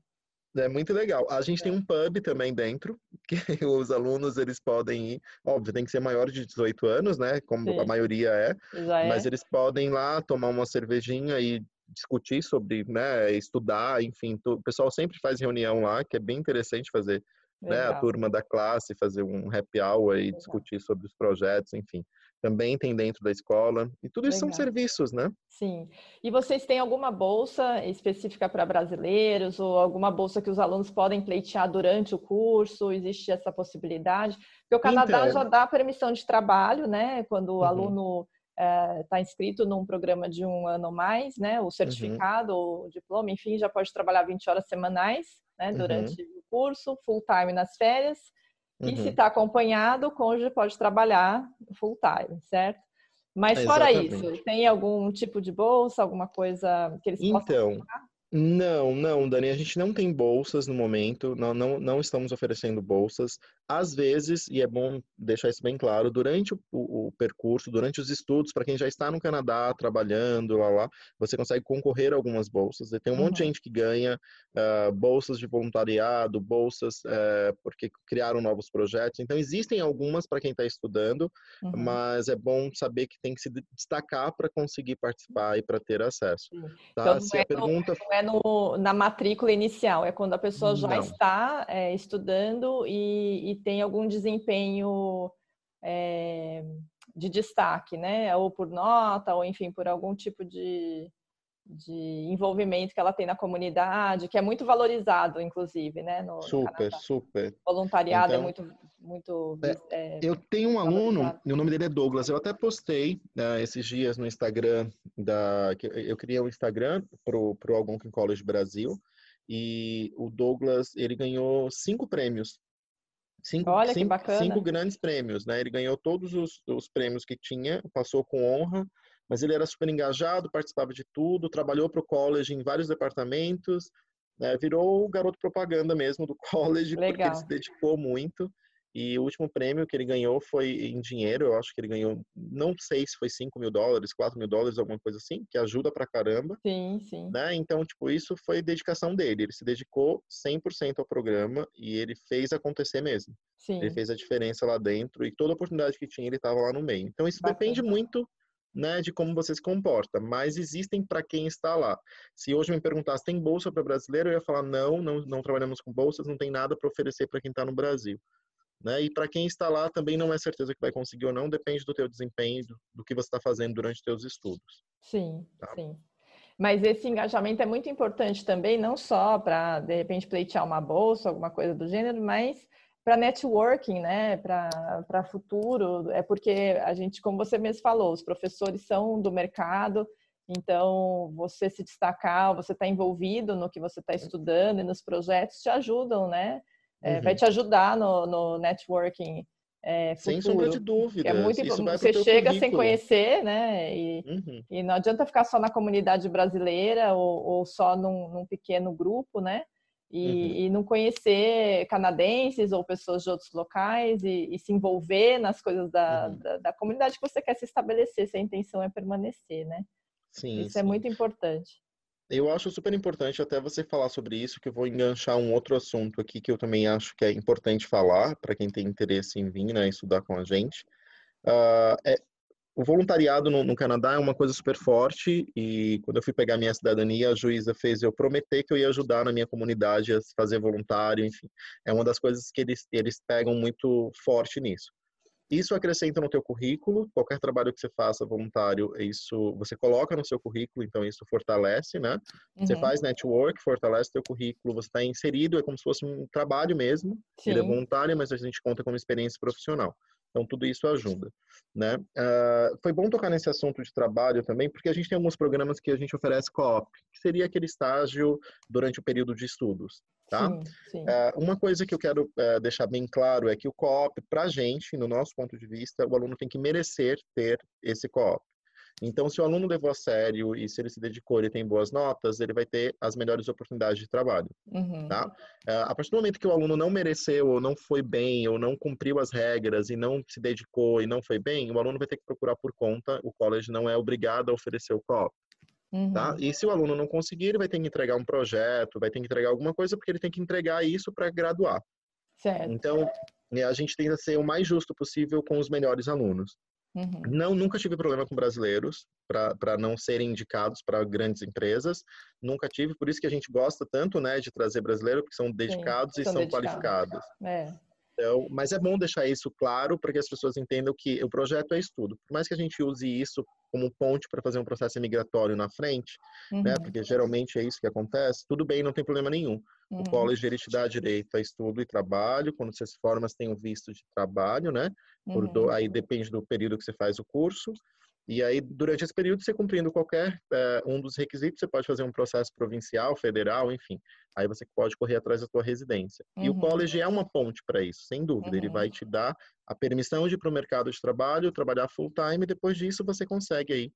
É muito legal. A gente é. tem um pub também dentro, que os alunos eles podem ir. Óbvio, tem que ser maior de 18 anos, né? Como Sim. a maioria é. é. Mas eles podem ir lá tomar uma cervejinha e discutir sobre, né? Estudar, enfim. O pessoal sempre faz reunião lá, que é bem interessante fazer. Né, a turma da classe fazer um happy hour e Legal. discutir sobre os projetos, enfim também tem dentro da escola. E tudo isso Legal. são serviços, né? Sim. E vocês têm alguma bolsa específica para brasileiros ou alguma bolsa que os alunos podem pleitear durante o curso? Existe essa possibilidade? Porque o Canadá então... já dá permissão de trabalho, né? Quando o uhum. aluno está eh, é, inscrito num programa de um ano ou mais, né? O uhum. certificado uhum. o diploma, enfim, já pode trabalhar 20 horas semanais, né? Durante uhum. o curso, full time nas férias. E se está uhum. acompanhado, o cônjuge pode trabalhar full time, certo? Mas fora Exatamente. isso, tem algum tipo de bolsa, alguma coisa que eles então, possam não, não, Dani, a gente não tem bolsas no momento, não, não, não estamos oferecendo bolsas. Às vezes, e é bom deixar isso bem claro, durante o, o, percurso, durante os estudos, para quem já está no Canadá trabalhando lá, lá, você consegue concorrer a algumas bolsas. E tem um uhum. monte de gente que ganha uh, bolsas de voluntariado, bolsas uh, porque criaram novos projetos. Então, existem algumas para quem está estudando, uhum. mas é bom saber que tem que se destacar para conseguir participar e para ter acesso. Tá? Então, se a é pergunta é no, na matrícula inicial, é quando a pessoa já Não. está é, estudando e, e, tem algum desempenho é, de destaque, né? Ou por nota, ou enfim, por algum tipo de, de envolvimento que ela tem na comunidade, que é muito valorizado, inclusive, né? No, super, no super. Voluntariado é então, é muito, muito. É, é, eu tenho um aluno, o nome dele é Douglas. Eu até postei né, esses dias no Instagram da, eu criei um Instagram pro pro Algonquin College Brasil e o Douglas ele ganhou cinco prêmios. Cinco, Olha cinco, que bacana. Cinco grandes prêmios, né? Ele ganhou todos os, os prêmios que tinha, passou com honra mas ele era super engajado, participava de tudo, trabalhou para o college em vários departamentos, né, virou o garoto propaganda mesmo do college, Legal. porque ele se dedicou muito. E o último prêmio que ele ganhou foi em dinheiro, eu acho que ele ganhou, não sei se foi 5 mil dólares, 4 mil dólares, alguma coisa assim, que ajuda pra caramba. Sim, sim. Né? Então, tipo, isso foi dedicação dele. Ele se dedicou 100% ao programa e ele fez acontecer mesmo. Sim. Ele fez a diferença lá dentro e toda oportunidade que tinha, ele estava lá no meio. Então, isso Bacana. depende muito né, de como você se comporta, mas existem para quem está lá. Se hoje me perguntasse, tem bolsa para brasileiro? Eu ia falar, não, não, não trabalhamos com bolsas, não tem nada para oferecer para quem está no Brasil. Né? E para quem está lá também não é certeza que vai conseguir ou não, depende do teu desempenho, do, do que você está fazendo durante os teus estudos. Sim, tá? sim. Mas esse engajamento é muito importante também, não só para, de repente, pleitear uma bolsa, alguma coisa do gênero, mas para networking, né, para futuro, é porque a gente, como você mesmo falou, os professores são do mercado, então você se destacar, você está envolvido no que você está estudando e nos projetos te ajudam, né? É, uhum. Vai te ajudar no, no networking. É, sem sombra de dúvida. É muito Você chega sem conhecer, né? E, uhum. e, não adianta ficar só na comunidade brasileira ou, ou só num, num, pequeno grupo, né? E, uhum. e, não conhecer canadenses ou pessoas de outros locais e, e se envolver nas coisas da, uhum. da, da, comunidade que você quer se estabelecer, se a intenção é permanecer, né? Sim, Isso sim. é muito importante. Eu acho super importante até você falar sobre isso, que eu vou enganchar um outro assunto aqui que eu também acho que é importante falar para quem tem interesse em vir né, estudar com a gente. Uh, é, o voluntariado no, no, Canadá é uma coisa super forte e quando eu fui pegar minha cidadania, a juíza fez eu prometer que eu ia ajudar na minha comunidade a fazer voluntário, enfim. É uma das coisas que eles, eles pegam muito forte nisso. Isso acrescenta no teu currículo, qualquer trabalho que você faça voluntário, isso você coloca no seu currículo, então isso fortalece, né? Uhum. Você faz network, fortalece teu currículo, você está inserido, é como se fosse um trabalho mesmo, Sim. ele é voluntário, mas a gente conta como experiência profissional. Então, tudo isso ajuda, né? Uh, foi bom tocar nesse assunto de trabalho também, porque a gente tem alguns programas que a gente oferece co-op, que seria aquele estágio durante o período de estudos, tá? Sim, sim. Uh, uma coisa que eu quero uh, deixar bem claro é que o co-op, para a gente, no nosso ponto de vista, o aluno tem que merecer ter esse co-op. Então, se o aluno levou a sério e se ele se dedicou, ele tem boas notas, ele vai ter as melhores oportunidades de trabalho. Uhum. Tá? É, a partir do momento que o aluno não mereceu, ou não foi bem, ou não cumpriu as regras e não se dedicou e não foi bem, o aluno vai ter que procurar por conta. O college não é obrigado a oferecer o co-op. Tá? Uhum. Tá? E se o aluno não conseguir, ele vai ter que entregar um projeto, vai ter que entregar alguma coisa, porque ele tem que entregar isso para graduar. Certo. Então, é, a gente tenta ser o mais justo possível com os melhores alunos. Uhum. Não, nunca tive problema com brasileiros para não serem indicados para grandes empresas. Nunca tive, por isso que a gente gosta tanto, né, de trazer brasileiro, porque são dedicados Sim, e são, são qualificados. É. Então, mas é bom deixar isso claro para que as pessoas entendam que o projeto é estudo. Por mais que a gente use isso como ponte para fazer um processo migratório na frente, né, uhum. né? Porque geralmente é isso que acontece. Tudo bem, não tem problema nenhum. Uhum. O college ele te dá direito a estudo e trabalho. Quando você se forma, você tem o visto de trabalho, né? Uhum. Do, aí depende do período que você faz o curso. E aí, durante esse período, você cumprindo qualquer é, um dos requisitos, você pode fazer um processo provincial, federal, enfim. Aí você pode correr atrás da sua residência. Uhum. E o uhum. college é uma ponte para isso, sem dúvida. Uhum. Ele vai te dar a permissão de ir para o mercado de trabalho, trabalhar full time, e depois disso você consegue aí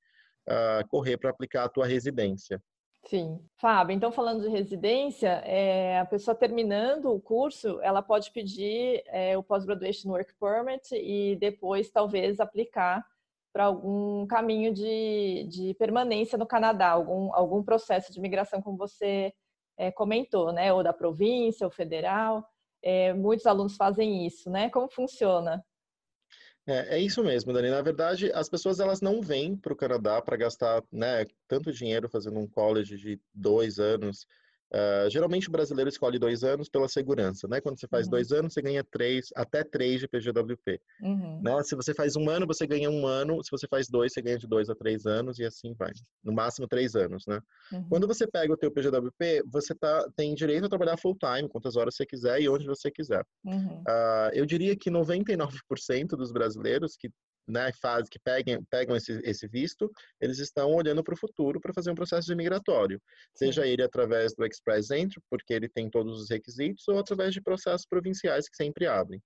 uh, correr para aplicar a tua residência. Sim. Fábio, então falando de residência, é, a pessoa terminando o curso, ela pode pedir é, o Post-Graduation Work Permit e depois talvez aplicar para algum caminho de, de permanência no Canadá, algum, algum processo de migração, como você é, comentou, né? Ou da província, ou federal. Muitos alunos fazem isso, né? Como funciona? É, é, isso mesmo, Dani. Na verdade, as pessoas elas não vêm para o Canadá para gastar né, tanto dinheiro fazendo um college de dois anos Uh, geralmente o brasileiro escolhe dois anos pela segurança, né? Quando você faz uhum. dois anos, você ganha três, até três de PGWP. Uhum. Né? Se você faz um ano, você ganha um ano. Se você faz dois, você ganha de dois a três anos e assim vai. No máximo três anos, né? Uhum. Quando você pega o teu PGWP, você tá, tem direito a trabalhar full time, quantas horas você quiser e onde você quiser. Uh, eu diria que 99% dos brasileiros que né, faz, que peguem, pegam esse, esse visto, eles estão olhando para o futuro para fazer um processo de migratório, seja ele através do Express Entry, porque ele tem todos os requisitos, ou através de processos provinciais que sempre abrem.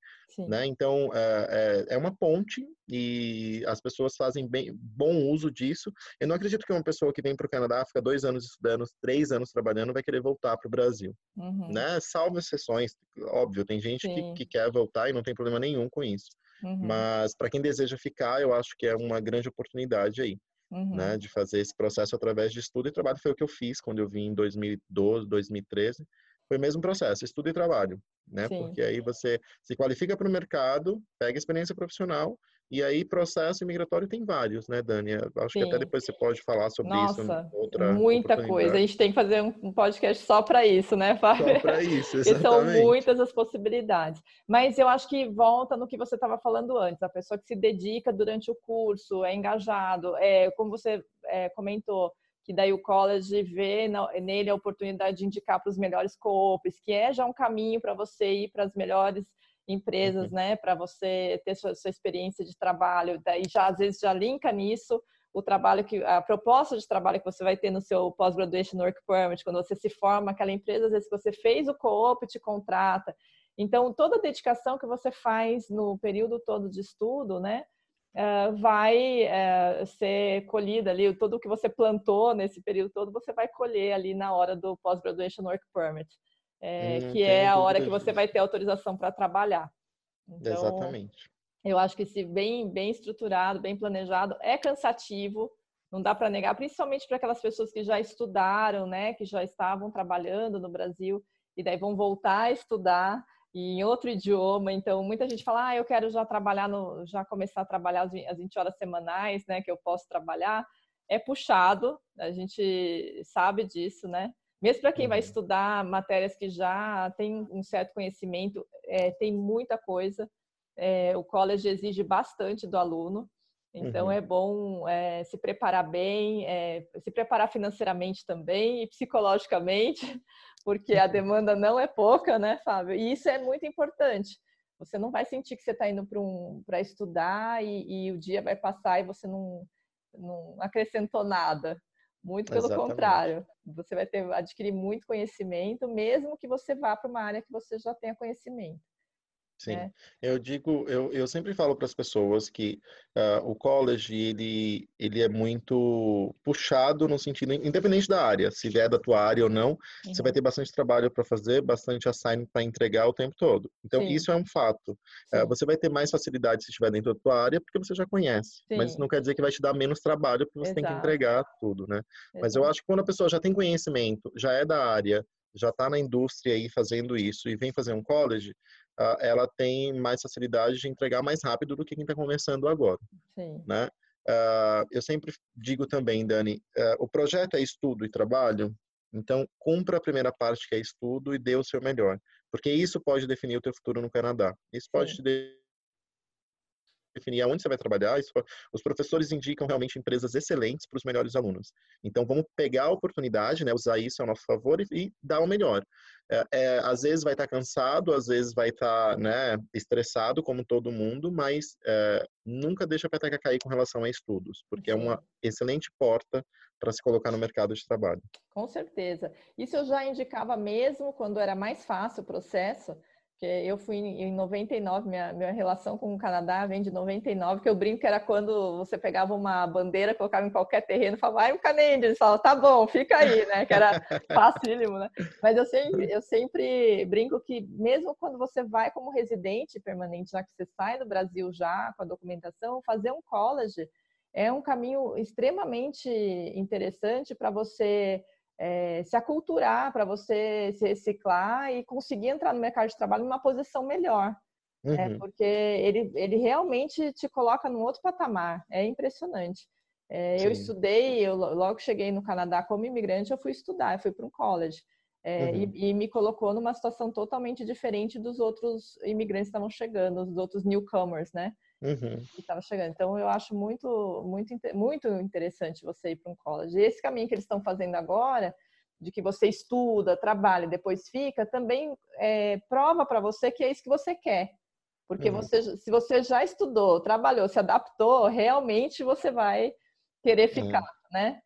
Né? Então, é, é, é uma ponte e as pessoas fazem bem, bom uso disso. Eu não acredito que uma pessoa que vem para o Canadá, fica dois anos estudando, três anos trabalhando, vai querer voltar para o Brasil, uhum. né? Salvo exceções, óbvio, tem gente que, que, quer voltar e não tem problema nenhum com isso. Uhum. Mas para quem deseja ficar, eu acho que é uma grande oportunidade aí. Uhum. Né, de fazer esse processo através de estudo e trabalho. Foi o que eu fiz quando eu vim em 2012, 2013. Foi o mesmo processo, estudo e trabalho, né? Sim. Porque aí você se qualifica para o mercado, pega experiência profissional e aí, processo imigratório tem vários, né, Dani? Acho Sim. que até depois você pode falar sobre Nossa, isso. Outra muita coisa. A gente tem que fazer um podcast só para isso, né, Fábio? Só para isso, exatamente. e são muitas as possibilidades. Mas eu acho que volta no que você estava falando antes. A pessoa que se dedica durante o curso, é engajado, é, como você é, comentou, que daí o college vê nele a oportunidade de indicar para os melhores co-ops, que é já um caminho para você ir para as melhores empresas, uhum. né, para você ter sua, sua, experiência de trabalho, daí já às vezes já linka nisso o trabalho que a proposta de trabalho que você vai ter no seu post-graduation work permit, quando você se forma aquela empresa, às vezes você fez o co-op te contrata. Então, toda a dedicação que você faz no período todo de estudo, né, vai ser colhida ali, todo o que você plantou nesse período todo, você vai colher ali na hora do post-graduation work permit é, hum, que é a hora que você vai ter autorização para trabalhar. Então, Exatamente. Eu acho que se bem, bem estruturado, bem planejado, é cansativo, não dá para negar, principalmente para aquelas pessoas que já estudaram, né, que já estavam trabalhando no Brasil e daí vão voltar a estudar em outro idioma. Então, muita gente fala: "Ah, eu quero já trabalhar no já começar a trabalhar as 20 horas semanais, né, que eu posso trabalhar". É puxado, a gente sabe disso, né? Mesmo para quem uhum. vai estudar matérias que já tem um certo conhecimento, é, tem muita coisa. É, o college exige bastante do aluno, então uhum. é bom é, se preparar bem, é, se preparar financeiramente também e psicologicamente, porque a demanda não é pouca, né, Fábio? E isso é muito importante. Você não vai sentir que você está indo para um, estudar e, e, o dia vai passar e você não, não acrescentou nada. Muito pelo Exatamente. contrário, você vai ter adquirir muito conhecimento, mesmo que você vá para uma área que você já tenha conhecimento. Sim, é. eu digo, eu, eu sempre falo para as pessoas que uh, o college ele, ele é muito puxado no sentido, independente da área, se vier da tua área ou não, uhum. você vai uhum. ter bastante trabalho para fazer, bastante assignment para entregar o tempo todo. Então Sim. isso é um fato. Uh, você vai ter mais facilidade se estiver dentro da tua área, porque você já conhece. Sim. Mas não quer dizer que vai te dar menos trabalho, porque você Exato. tem que entregar tudo, né? Exato. Mas eu acho que quando a pessoa já tem conhecimento, já é da área, já está na indústria aí fazendo isso e vem fazer um college, ela tem mais facilidade de entregar mais rápido do que quem está começando agora. Sim. Né? Uh, eu sempre digo também, Dani, uh, o projeto é estudo e trabalho, então cumpra a primeira parte que é estudo e dê o seu melhor, porque isso pode definir o teu futuro no Canadá. Isso pode Sim. te definir aonde você vai trabalhar. Isso, os professores indicam realmente empresas excelentes para os melhores alunos. Então, vamos pegar a oportunidade, né, usar isso ao nosso favor e, e dar o melhor. É, é, às vezes vai estar tá cansado, às vezes vai estar tá, né, estressado, como todo mundo, mas é, nunca deixa a peteca cair com relação a estudos, porque é uma excelente porta para se colocar no mercado de trabalho. Com certeza. Isso eu já indicava mesmo quando era mais fácil o processo, porque eu fui em 99, minha, minha relação com o Canadá vem de 99, que eu brinco que era quando você pegava uma bandeira, colocava em qualquer terreno e falava, vai um Canadian, eles falavam, tá bom, fica aí, né? Que era facílimo, né? Mas eu sempre, eu sempre brinco que mesmo quando você vai como residente permanente, já que você sai do Brasil já com a documentação, fazer um college é um caminho extremamente interessante para você é, se aculturar, para você se reciclar e conseguir entrar no mercado de trabalho numa posição melhor. Né? Uhum. Porque ele, ele realmente te coloca num outro patamar. É impressionante. É, eu estudei, eu logo cheguei no Canadá como imigrante, eu fui estudar, eu fui para um college. É, uhum. e, e, me colocou numa situação totalmente diferente dos outros imigrantes que estavam chegando, dos outros newcomers, né? Uhum. Que estavam chegando. Então, eu acho muito, muito, muito interessante você ir para um college. E esse caminho que eles estão fazendo agora, de que você estuda, trabalha, depois fica, também é, prova para você que é isso que você quer. Porque uhum. você, se você já estudou, trabalhou, se adaptou, realmente você vai querer ficar, né?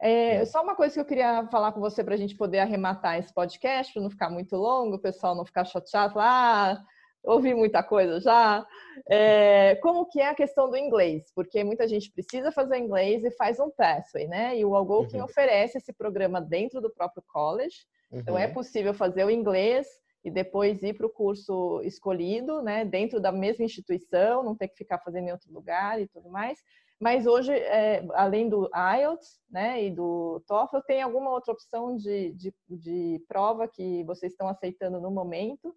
É, é. Só uma coisa que eu queria falar com você para a gente poder arrematar esse podcast, para não ficar muito longo, o pessoal não ficar chateado, ah, ouvi muita coisa já. É, como que é a questão do inglês? Porque muita gente precisa fazer inglês e faz um pathway, né? E o Algonquin uhum. oferece esse programa dentro do próprio college. Uhum. Então é uhum. possível fazer o inglês e depois ir para o curso escolhido, né? Dentro da mesma instituição, não ter que ficar fazendo em outro lugar e tudo mais. Mas hoje, é, além do IELTS né, e do TOEFL, tem alguma outra opção de, de, de prova que vocês estão aceitando no momento?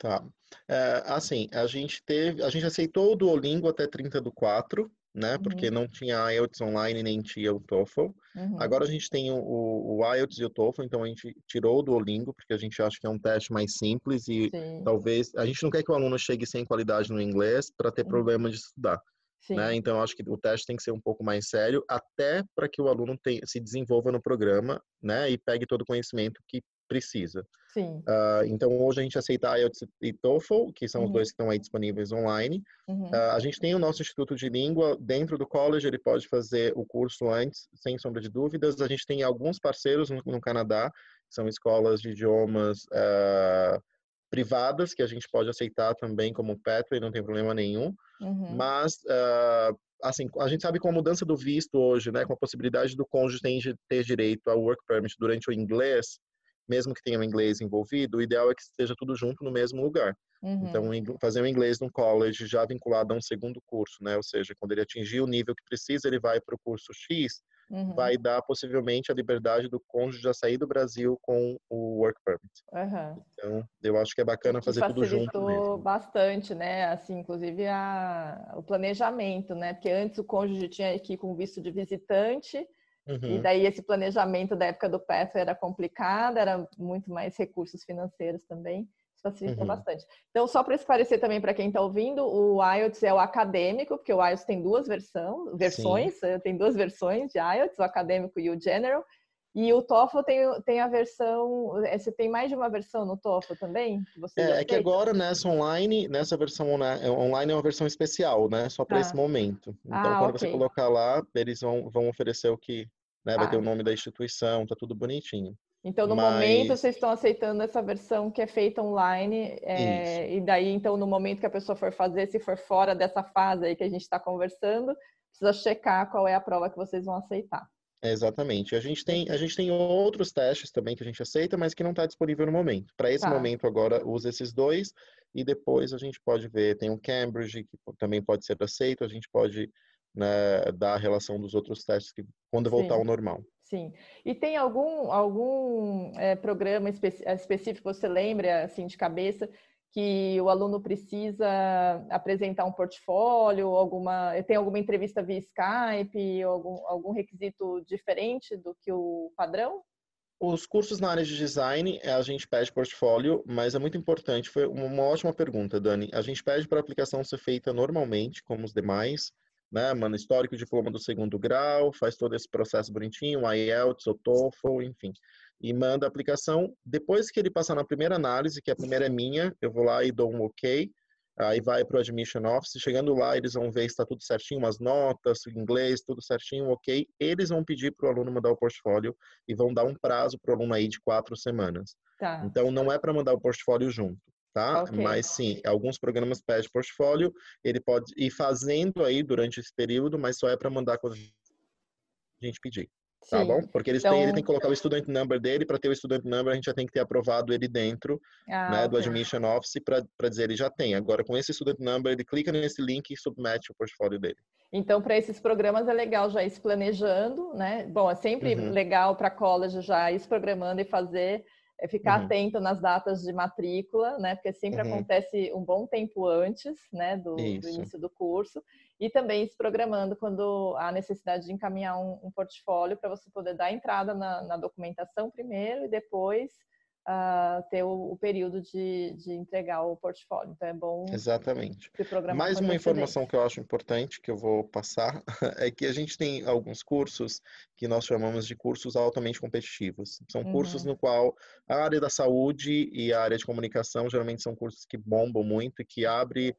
Tá. É, assim, a gente teve, a gente aceitou o Duolingo até 30 do 4, né? Uhum. Porque não tinha IELTS online nem tinha o TOEFL. Uhum. Agora a gente tem o, o, IELTS e o TOEFL, então a gente tirou o Duolingo porque a gente acha que é um teste mais simples e Sim. talvez a gente não quer que o aluno chegue sem qualidade no inglês para ter uhum. problema de estudar. Né? Então, acho que o teste tem que ser um pouco mais sério, até para que o aluno tenha, se desenvolva no programa né? e pegue todo o conhecimento que precisa. Sim. Uh, então, hoje a gente aceita IELTS e TOEFL, que são uhum. os dois que estão aí disponíveis online. Uhum. Uh, a gente tem o nosso Instituto de Língua dentro do college, ele pode fazer o curso antes, sem sombra de dúvidas. A gente tem alguns parceiros no, no Canadá, são escolas de idiomas uh, privadas, que a gente pode aceitar também como pathway, não tem problema nenhum. Uhum. Mas assim, a gente sabe com a mudança do visto hoje, né, com a possibilidade do cônjuge ter direito ao work permit durante o inglês, mesmo que tenha o inglês envolvido, o ideal é que esteja tudo junto no mesmo lugar. Uhum. Então, fazer o inglês num college já vinculado a um segundo curso, né? Ou seja, quando ele atingir o nível que precisa, ele vai para o curso X, uhum. vai dar possivelmente a liberdade do cônjuge já sair do Brasil com o work permit. Uhum. Então, eu acho que é bacana fazer tudo junto mesmo. bastante, né? Assim, inclusive a, o planejamento, né? Porque antes o cônjuge tinha que ir com visto de visitante, Uhum. E daí esse planejamento da época do PEF era complicado, era muito mais recursos financeiros também. Isso facilita uhum. bastante. Então, só para esclarecer também para quem está ouvindo, o IELTS é o acadêmico, porque o IELTS tem duas versão, versões, Sim. Eh, tem duas versões de IELTS, o acadêmico e o general. E o TOEFL tem, tem a versão. Eh, você tem mais de uma versão no TOEFL também? Que é, é que agora nessa online, nessa versão online é uma versão especial, né? Só para ah. esse momento. Então, ah, quando okay. você colocar lá, eles vão, vão oferecer o que né? Vai ter o ah. nome da instituição, tá tudo bonitinho. Então, no Mas... momento, vocês estão aceitando essa versão que é feita online, é, e daí, então, no momento que a pessoa for fazer, se for fora dessa fase aí que a gente está conversando, precisa checar qual é a prova que vocês vão aceitar. Exatamente. A gente tem, a gente tem outros testes também que a gente aceita, mas que não está disponível no momento. Para esse tá. momento agora, usa esses dois e depois a gente pode ver, tem o Cambridge que também pode ser aceito, a gente pode né, da relação dos outros testes que, quando Sim. voltar ao normal. Sim. E tem algum, algum é, programa espe específico que você lembra, assim, de cabeça, que o aluno precisa apresentar um portfólio, alguma, tem alguma entrevista via Skype, algum, algum requisito diferente do que o padrão? Os cursos na área de design, a gente pede portfólio, mas é muito importante. Foi uma ótima pergunta, Dani. A gente pede para a aplicação ser feita normalmente, como os demais né, mano, histórico, diploma do segundo grau, faz todo esse processo bonitinho, IELTS, o TOEFL, enfim, e manda a aplicação. Depois que ele passar na primeira análise, que a primeira é minha, eu vou lá e dou um OK, aí vai para o Admission Office, chegando lá eles vão ver se está tudo certinho, umas notas, inglês, tudo certinho, ok. Eles vão pedir para o aluno mandar o portfólio e vão dar um prazo para o aluno aí de quatro semanas. Tá. Então não é para mandar o portfólio junto tá? Okay. Mas sim, alguns programas pedem portfólio, ele pode ir fazendo aí durante esse período, mas só é para mandar quando a gente pedir. Tá sim. bom? Porque eles então... têm, ele tem que colocar o student number dele, para ter o student number a gente já tem que ter aprovado ele dentro ah, né, do Admission Office para dizer ele já tem. Agora, com esse student number, ele clica nesse link e submete o portfólio dele. Então, para esses programas é legal já ir se planejando, né? Bom, é sempre uhum. legal para college já ir se programando e fazer é ficar uhum. atento nas datas de matrícula, né? Porque sempre uhum. acontece um bom tempo antes, né, do, do, início do curso, e também se programando quando há necessidade de encaminhar um, um portfólio para você poder dar entrada na, na documentação primeiro e depois uh, ter o, o período de, de, entregar o portfólio. Então é bom. Exatamente. Mais uma informação que eu acho importante que eu vou passar é que a gente tem alguns cursos que nós chamamos de cursos altamente competitivos. São uhum. cursos no qual a área da saúde e a área de comunicação geralmente são cursos que bombam muito e que abre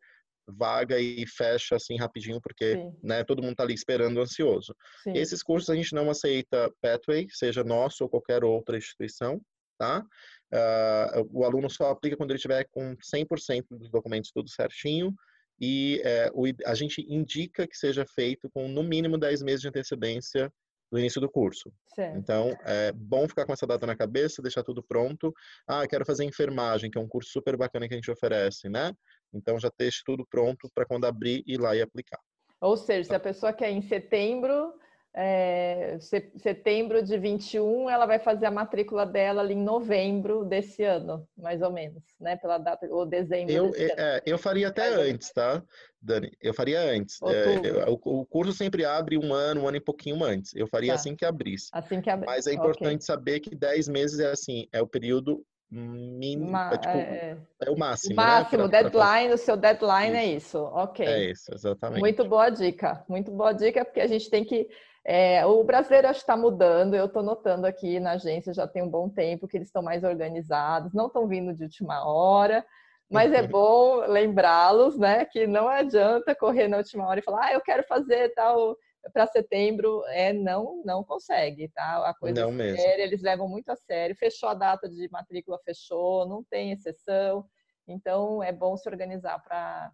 vaga e fecha assim rapidinho, porque né, todo mundo está ali esperando ansioso. Sim. Esses cursos a gente não aceita Pathway, seja nosso ou qualquer outra instituição tá? uh, o aluno só aplica quando ele tiver com 100% dos documentos tudo certinho e é, o, a gente indica que seja feito com no mínimo 10 meses de antecedência do início do curso. Certo. Então, é bom ficar com essa data na cabeça, deixar tudo pronto. Ah, quero fazer enfermagem, que é um curso super bacana que a gente oferece, né? Então, já deixe tudo pronto para quando abrir, ir lá e aplicar. Ou seja, se a pessoa quer em setembro, é, setembro de 21, ela vai fazer a matrícula dela ali em novembro desse ano, mais ou menos, né? Pela data, ou dezembro. Eu, é, eu faria até antes, tá, Dani? Eu faria antes. É, o, o, curso sempre abre um ano, um ano e pouquinho antes. Eu faria tá. assim que abrisse. Assim que abrisse. Mas é importante okay. saber que 10 meses é assim, é o período mínimo, Ma é, tipo, é, é, o máximo. O máximo, né? deadline, pra... o seu deadline é isso. é isso, ok. É isso, exatamente. Muito boa dica, muito boa dica, porque a gente tem que é, o brasileiro acho que está mudando, eu estou notando aqui na agência já tem um bom tempo que eles estão mais organizados, não estão vindo de última hora, mas é bom lembrá-los, né, que não adianta correr na última hora e falar, ah, eu quero fazer tal para setembro, é não, não consegue, tá? A coisa não é séria, eles levam muito a sério. Fechou a data de matrícula, fechou, não tem exceção. Então é bom se organizar para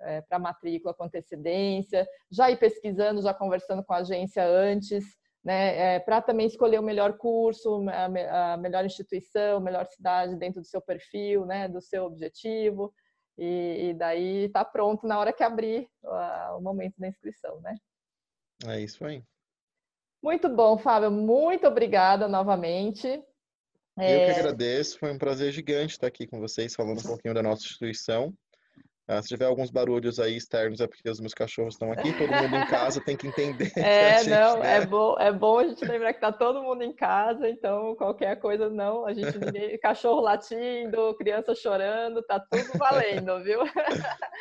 é, para matrícula com antecedência, já ir pesquisando, já conversando com a agência antes, né, é, para também escolher o melhor curso, a, a, melhor instituição, melhor cidade dentro do seu perfil, né, do seu objetivo, e, e daí está pronto na hora que abrir o momento da inscrição, né? É isso aí. Muito bom, Fábio. Muito obrigada novamente. Eu é... que agradeço. Foi um prazer gigante estar aqui com vocês, falando um pouquinho da nossa instituição. Ah, se tiver alguns barulhos aí externos é porque os meus cachorros estão aqui, todo mundo em casa tem que entender. É, que não, né? é bom, é bom a gente lembrar que tá todo mundo em casa, então qualquer coisa não, a gente ninguém, cachorro latindo, criança chorando, tá tudo valendo, viu?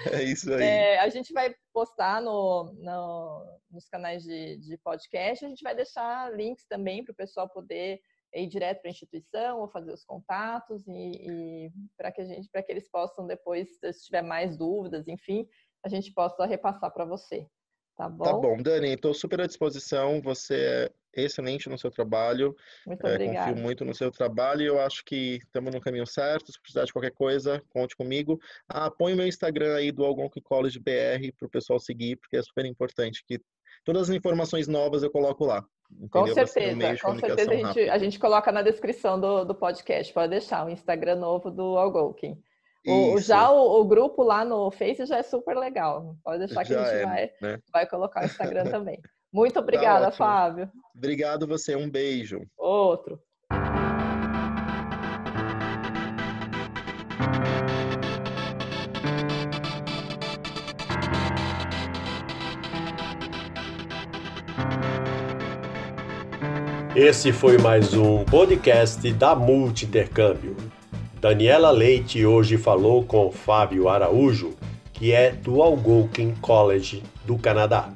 É isso aí. É, a gente vai postar no, no nos canais de, de podcast, a gente vai deixar links também para o pessoal poder ir direto para a instituição ou fazer os contatos e, e para que a gente, para que eles possam depois, se tiver mais dúvidas, enfim, a gente possa repassar para você. Tá bom? Tá bom, Dani, estou super à disposição. Você é excelente no seu trabalho. Muito é, obrigada. Confio muito no seu trabalho e eu acho que estamos no caminho certo. Se precisar de qualquer coisa, conte comigo. Ah, põe o meu Instagram aí do Algonquin College BR para o pessoal seguir, porque é super importante que todas as informações novas eu coloco lá. Entendeu? Com certeza, com certeza a gente, a gente coloca na descrição do, do podcast, pode deixar o Instagram novo do Algolkin. O, já o, o, grupo lá no Face já é super legal. Pode deixar que já a gente é, vai, né? vai colocar o Instagram também. Muito tá obrigada, tá Fábio. Obrigado você, um beijo. Outro. Esse foi mais um podcast da Multi Intercâmbio. Daniela Leite hoje falou com Fábio Araújo, que é do Algonquin College do Canadá.